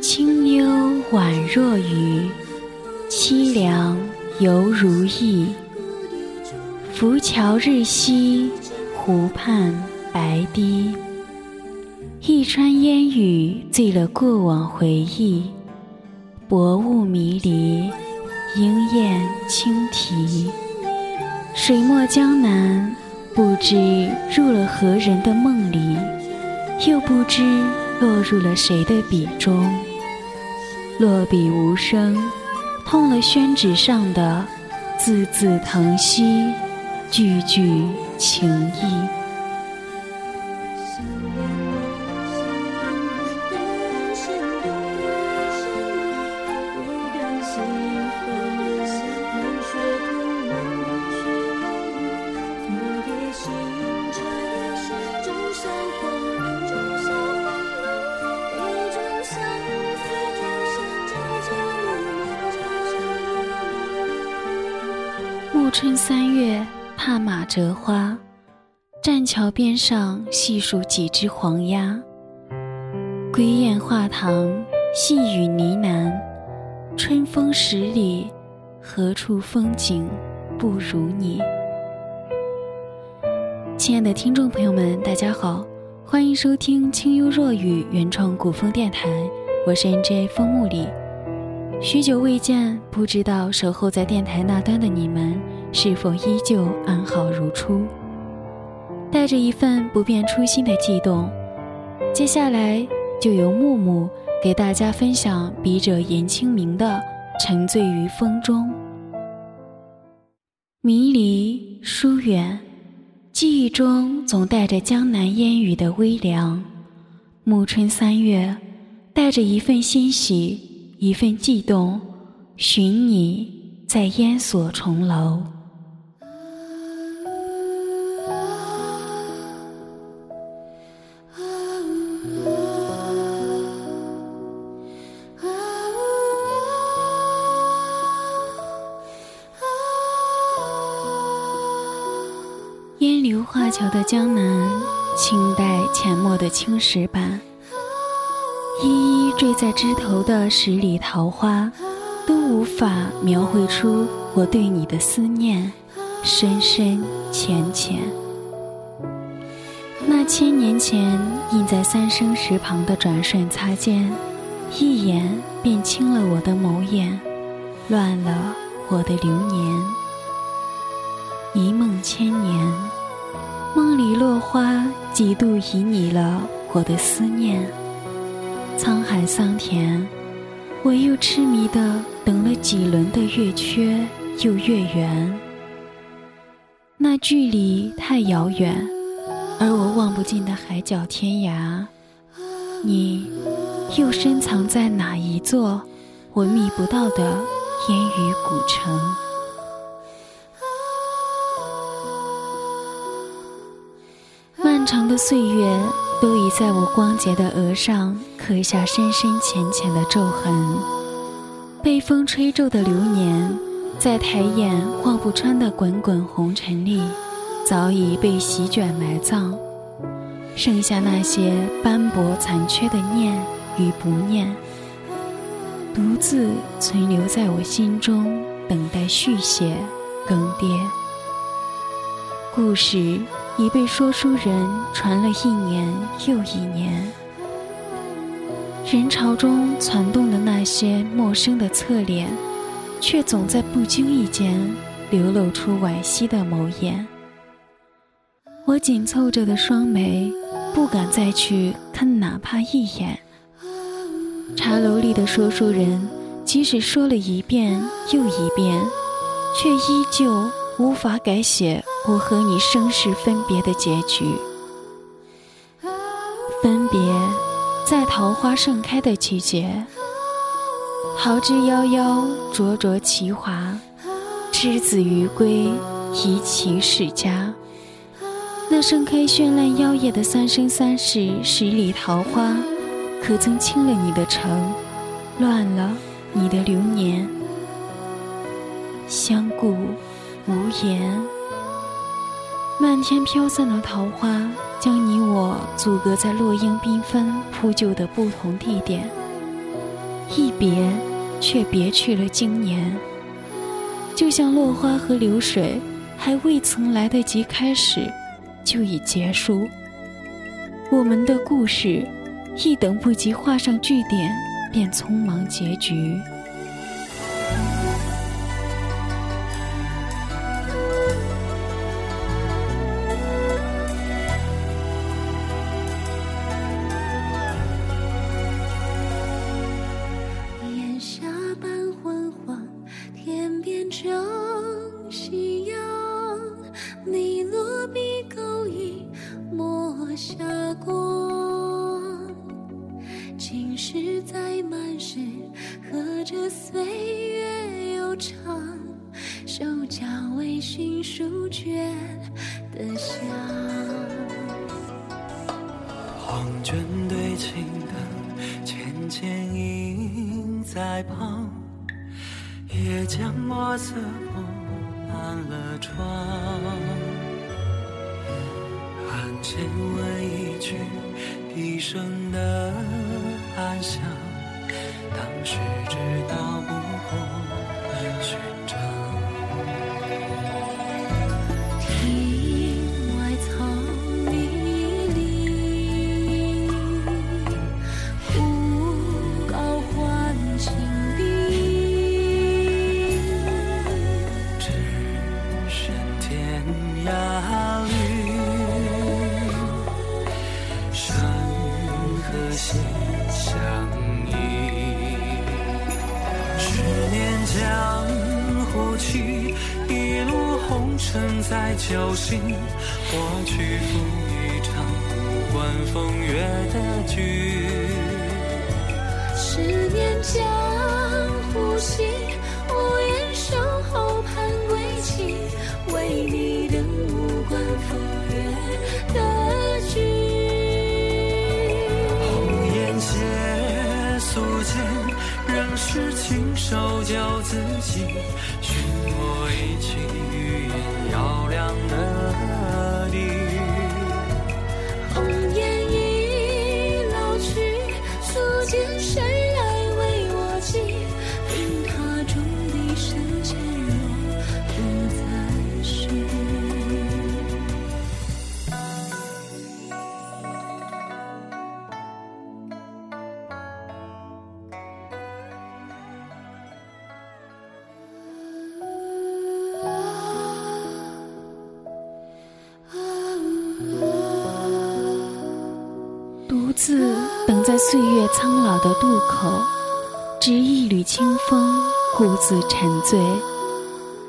清幽宛若雨，凄凉犹如意。浮桥日夕，湖畔白堤。一川烟雨，醉了过往回忆。薄雾迷离，莺燕轻啼。水墨江南，不知入了何人的梦里，又不知落入了谁的笔中。落笔无声，痛了宣纸上的字字疼惜，句句情意。春三月，踏马折花，栈桥边上细数几只黄鸭。归雁画堂，细雨呢喃，春风十里，何处风景不如你？亲爱的听众朋友们，大家好，欢迎收听清幽若雨原创古风电台，我是 NJ 风木里。许久未见，不知道守候在电台那端的你们。是否依旧安好如初？带着一份不变初心的悸动，接下来就由木木给大家分享笔者严清明的《沉醉于风中》。迷离疏远，记忆中总带着江南烟雨的微凉。暮春三月，带着一份欣喜，一份悸动，寻你在烟锁重楼。烟流画桥的江南，清代浅墨的青石板，一一缀在枝头的十里桃花，都无法描绘出我对你的思念，深深浅浅。那千年前印在三生石旁的转瞬擦肩，一眼便清了我的眸眼，乱了我的流年。一梦千年，梦里落花几度旖旎了我的思念。沧海桑田，我又痴迷的等了几轮的月缺又月圆。那距离太遥远，而我望不尽的海角天涯，你又深藏在哪一座我觅不到的烟雨古城？长的岁月都已在我光洁的额上刻下深深浅浅的皱痕，被风吹皱的流年，在抬眼望不穿的滚滚红尘里，早已被席卷埋葬，剩下那些斑驳残缺的念与不念，独自存留在我心中，等待续写更迭。故事。已被说书人传了一年又一年，人潮中攒动的那些陌生的侧脸，却总在不经意间流露出惋惜的眸眼。我紧凑着的双眉，不敢再去看哪怕一眼。茶楼里的说书人，即使说了一遍又一遍，却依旧无法改写。我和你生世分别的结局，分别在桃花盛开的季节，桃之夭夭，灼灼其华，之子于归，宜其世家。那盛开绚烂妖艳的三生三世十里桃花，可曾倾了你的城，乱了你的流年？相顾无言。漫天飘散的桃花，将你我阻隔在落英缤纷铺就的不同地点。一别，却别去了经年。就像落花和流水，还未曾来得及开始，就已结束。我们的故事，一等不及画上句点，便匆忙结局。微醺书卷的香，黄卷对青灯，浅浅映在旁，也将墨色铺满了窗。寒前问一句，笛声的安详，当时知道不过。侥幸，我去赴一场无关风月的局。十年江湖行，无言守候盼归期，为你等无关风月的局。红颜写素笺，仍是亲手教自己，寻我一曲。这样的。独自等在岁月苍老的渡口，执一缕清风，故自沉醉。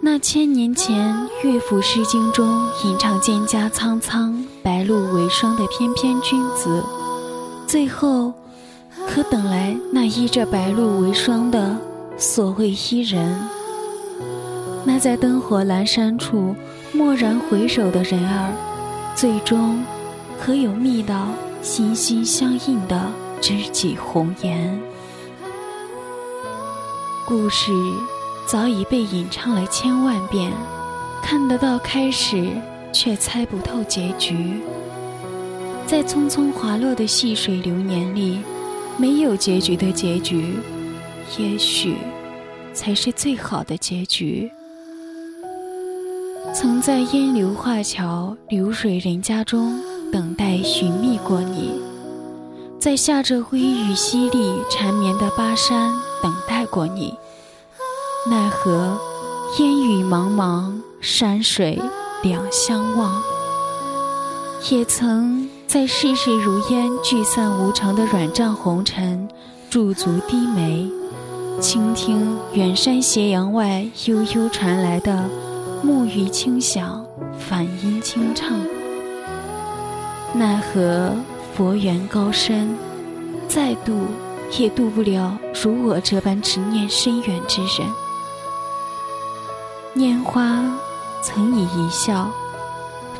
那千年前乐府诗经中吟唱蒹葭苍苍，白露为霜的翩翩君子，最后可等来那依着白露为霜的所谓伊人？那在灯火阑珊处蓦然回首的人儿，最终可有觅到？心心相印的知己红颜，故事早已被吟唱了千万遍，看得到开始，却猜不透结局。在匆匆滑落的细水流年里，没有结局的结局，也许才是最好的结局。曾在烟流画桥、流水人家中。等待寻觅过你，在下着微雨淅沥缠绵的巴山等待过你，奈何烟雨茫茫，山水两相望。也曾在世事如烟聚散无常的软帐红尘驻足低眉，倾听远山斜阳外悠悠传来的木鱼轻响，梵音轻唱。奈何佛缘高深，再度也渡不了如我这般执念深远之人。拈花曾以一笑，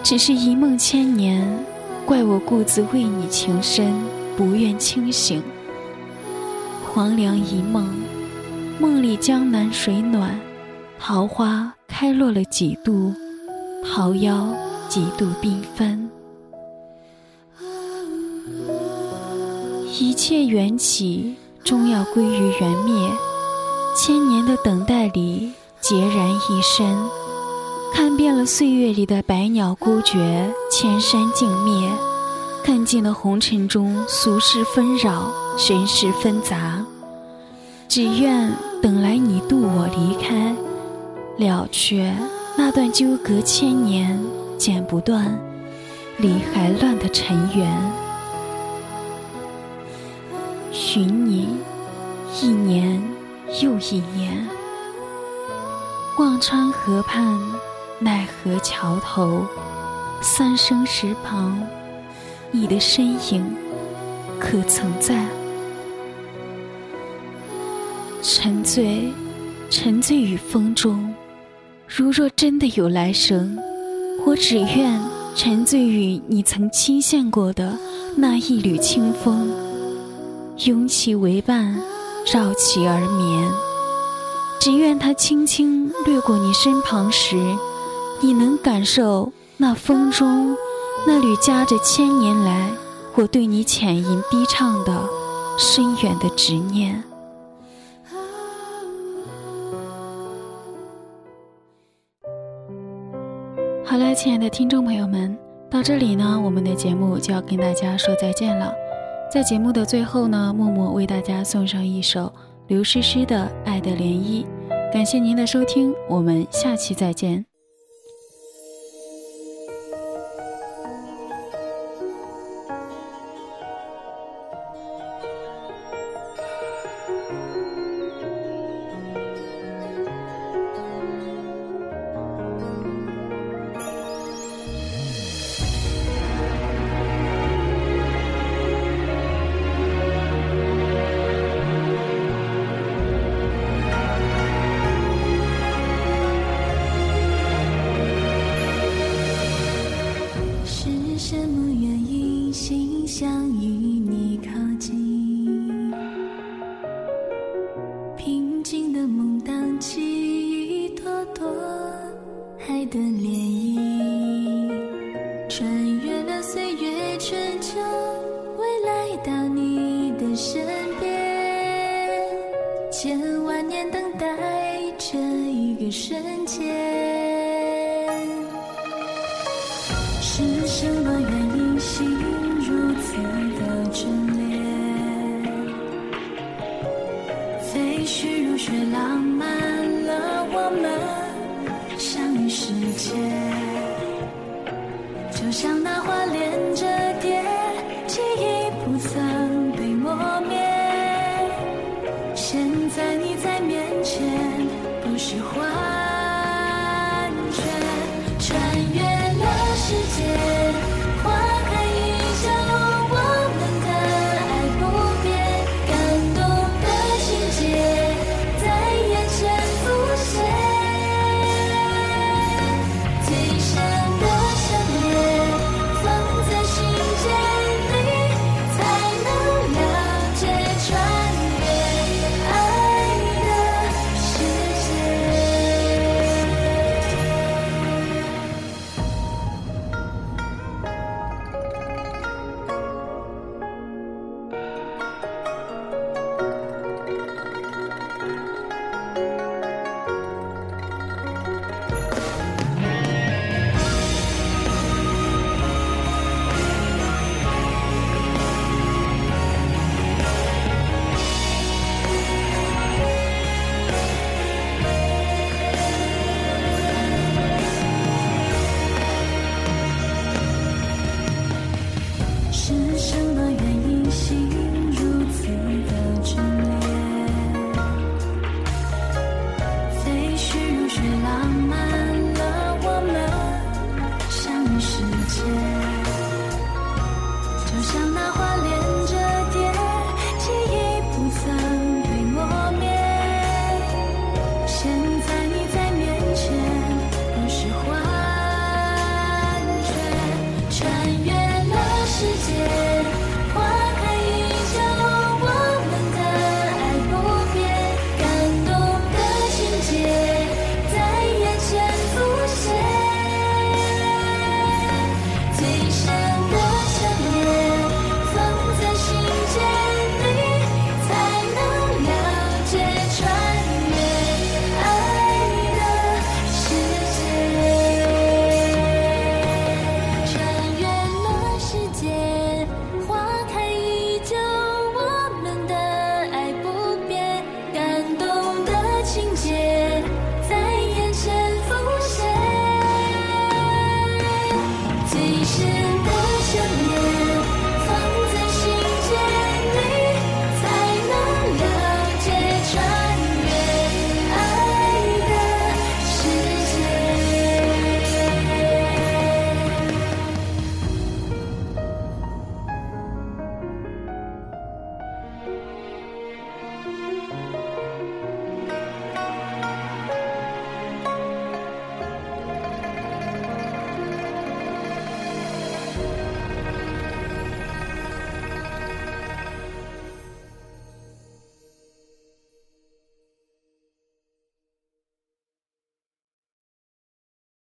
只是一梦千年，怪我故自为你情深，不愿清醒。黄粱一梦，梦里江南水暖，桃花开落了几度，桃夭几度缤纷。一切缘起，终要归于缘灭。千年的等待里，孑然一身，看遍了岁月里的百鸟孤绝，千山静灭，看尽了红尘中俗世纷扰，人世纷杂。只愿等来你渡我离开，了却那段纠葛千年剪不断、理还乱的尘缘。寻你，一年又一年。忘川河畔，奈何桥头，三生石旁，你的身影可曾在？沉醉，沉醉于风中。如若真的有来生，我只愿沉醉于你曾倾羡过的那一缕清风。拥其为伴，绕其而眠。只愿它轻轻掠过你身旁时，你能感受那风中那缕夹着千年来我对你浅吟低唱的深远的执念。好了，亲爱的听众朋友们，到这里呢，我们的节目就要跟大家说再见了。在节目的最后呢，默默为大家送上一首刘诗诗的《爱的涟漪》，感谢您的收听，我们下期再见。千万年等待着一个瞬间。是什么原因心如此的眷恋？飞絮如雪浪漫了我们相遇时间。就像那花喜欢。